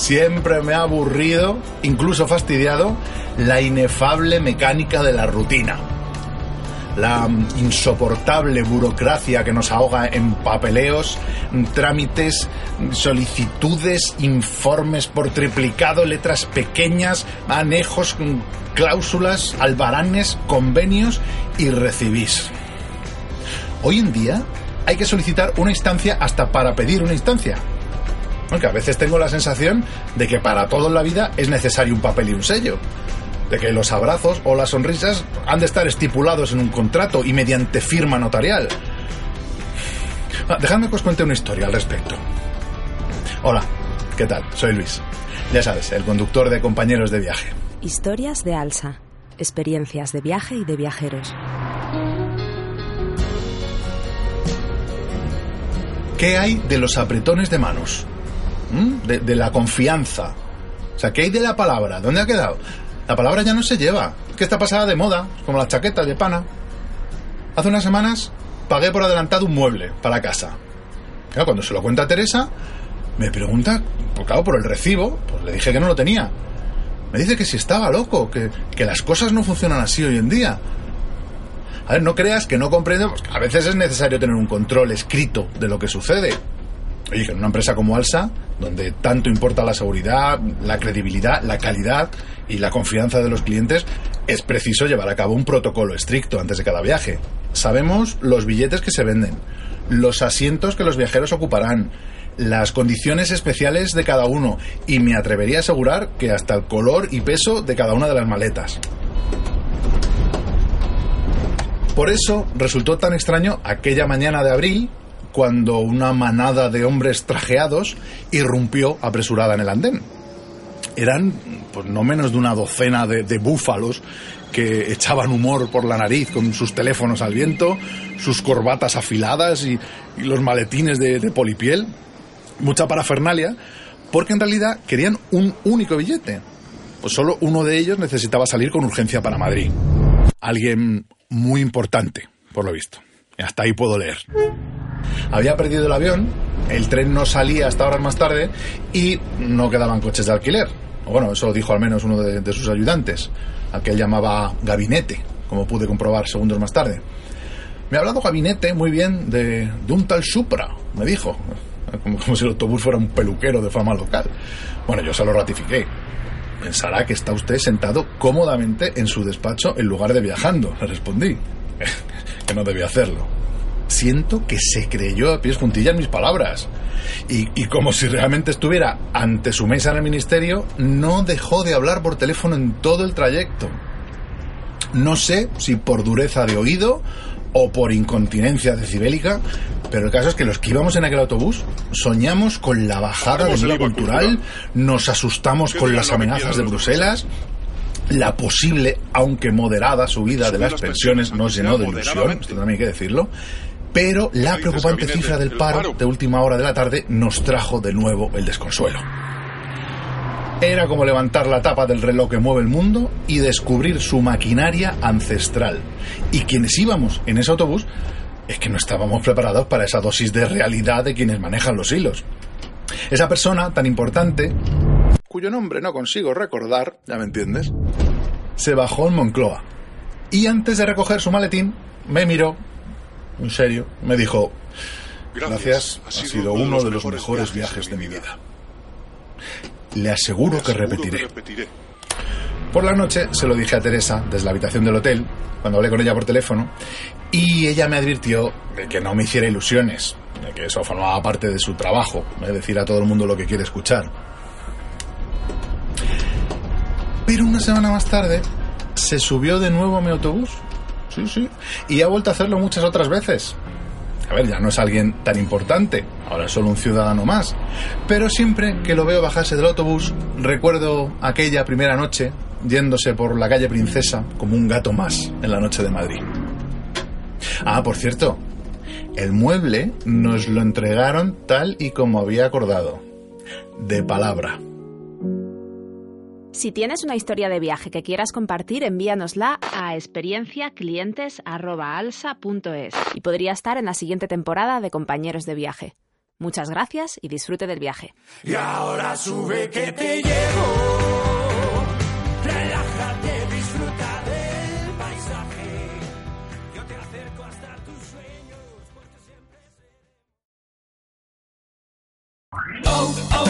Siempre me ha aburrido, incluso fastidiado, la inefable mecánica de la rutina. La insoportable burocracia que nos ahoga en papeleos, trámites, solicitudes, informes por triplicado, letras pequeñas, manejos, cláusulas, albaranes, convenios y recibís. Hoy en día hay que solicitar una instancia hasta para pedir una instancia. Aunque a veces tengo la sensación de que para todo en la vida es necesario un papel y un sello. De que los abrazos o las sonrisas han de estar estipulados en un contrato y mediante firma notarial. Ah, dejadme que os cuente una historia al respecto. Hola, ¿qué tal? Soy Luis. Ya sabes, el conductor de compañeros de viaje. Historias de Alsa. Experiencias de viaje y de viajeros. ¿Qué hay de los apretones de manos? De, la confianza. O sea, ¿qué hay de la palabra? ¿Dónde ha quedado? La palabra ya no se lleva. Que está pasada de moda, como las chaquetas de pana. Hace unas semanas pagué por adelantado un mueble para casa. Claro, cuando se lo cuenta Teresa, me pregunta, pues claro, por el recibo, pues le dije que no lo tenía. Me dice que si estaba loco, que, que las cosas no funcionan así hoy en día. A ver, no creas que no comprendo, a veces es necesario tener un control escrito de lo que sucede. Oye, que en una empresa como Alsa, donde tanto importa la seguridad, la credibilidad, la calidad y la confianza de los clientes, es preciso llevar a cabo un protocolo estricto antes de cada viaje. Sabemos los billetes que se venden, los asientos que los viajeros ocuparán, las condiciones especiales de cada uno y me atrevería a asegurar que hasta el color y peso de cada una de las maletas. Por eso resultó tan extraño aquella mañana de abril cuando una manada de hombres trajeados irrumpió apresurada en el andén. Eran pues, no menos de una docena de, de, búfalos que echaban humor por la nariz con sus teléfonos al viento, sus corbatas afiladas y, y los maletines de, de polipiel. Mucha parafernalia, porque en realidad querían un único billete. Pues solo uno de ellos necesitaba salir con urgencia para Madrid. Alguien muy importante, por lo visto. Hasta ahí puedo leer. Había perdido el avión, el tren no salía hasta horas más tarde y no quedaban coches de alquiler. Bueno, eso dijo al menos uno de, sus ayudantes, al que él llamaba gabinete, como pude comprobar segundos más tarde. Me ha hablado gabinete muy bien de, de un tal Supra, me dijo, como, como, si el autobús fuera un peluquero de fama local. Bueno, yo se lo ratifiqué. Pensará que está usted sentado cómodamente en su despacho en lugar de viajando, le respondí. que no debía hacerlo siento que se creyó a pies juntillas mis palabras. Y, y, como si realmente estuviera ante su mesa en el ministerio, no dejó de hablar por teléfono en todo el trayecto. No sé si por dureza de oído o por incontinencia decibélica, pero el caso es que los que íbamos en aquel autobús soñamos con la bajada del nivel cultural, nos asustamos con las amenazas de Bruselas, la posible, aunque moderada, subida de las pensiones nos llenó de ilusión, esto también hay que decirlo, pero la preocupante cifra del paro de última hora de la tarde nos trajo de nuevo el desconsuelo. Era como levantar la tapa del reloj que mueve el mundo y descubrir su maquinaria ancestral. Y quienes íbamos en ese autobús es que no estábamos preparados para esa dosis de realidad de quienes manejan los hilos. Esa persona tan importante, cuyo nombre no consigo recordar, ya me entiendes, se bajó en Moncloa. Y antes de recoger su maletín, me miró muy serio, me dijo, gracias, ha sido uno de los mejores viajes de mi vida. Le aseguro que repetiré. Por la noche se lo dije a Teresa desde la habitación del hotel, cuando hablé con ella por teléfono, y ella me advirtió de que no me hiciera ilusiones, de que eso formaba parte de su trabajo, de decir a todo el mundo lo que quiere escuchar. Pero una semana más tarde se subió de nuevo a mi autobús. Sí, sí. Y ha vuelto a hacerlo muchas otras veces. A ver, ya no es alguien tan importante, ahora es solo un ciudadano más. Pero siempre que lo veo bajarse del autobús, recuerdo aquella primera noche yéndose por la calle Princesa como un gato más en la noche de Madrid. Ah, por cierto, el mueble nos lo entregaron tal y como había acordado, de palabra. Si tienes una historia de viaje que quieras compartir, envíanosla a experienciaclientes.alsa.es y podría estar en la siguiente temporada de Compañeros de Viaje. Muchas gracias y disfrute del viaje. Y ahora sube que te llevo. Relájate, disfruta del paisaje. Yo te acerco hasta tus sueños. Porque siempre.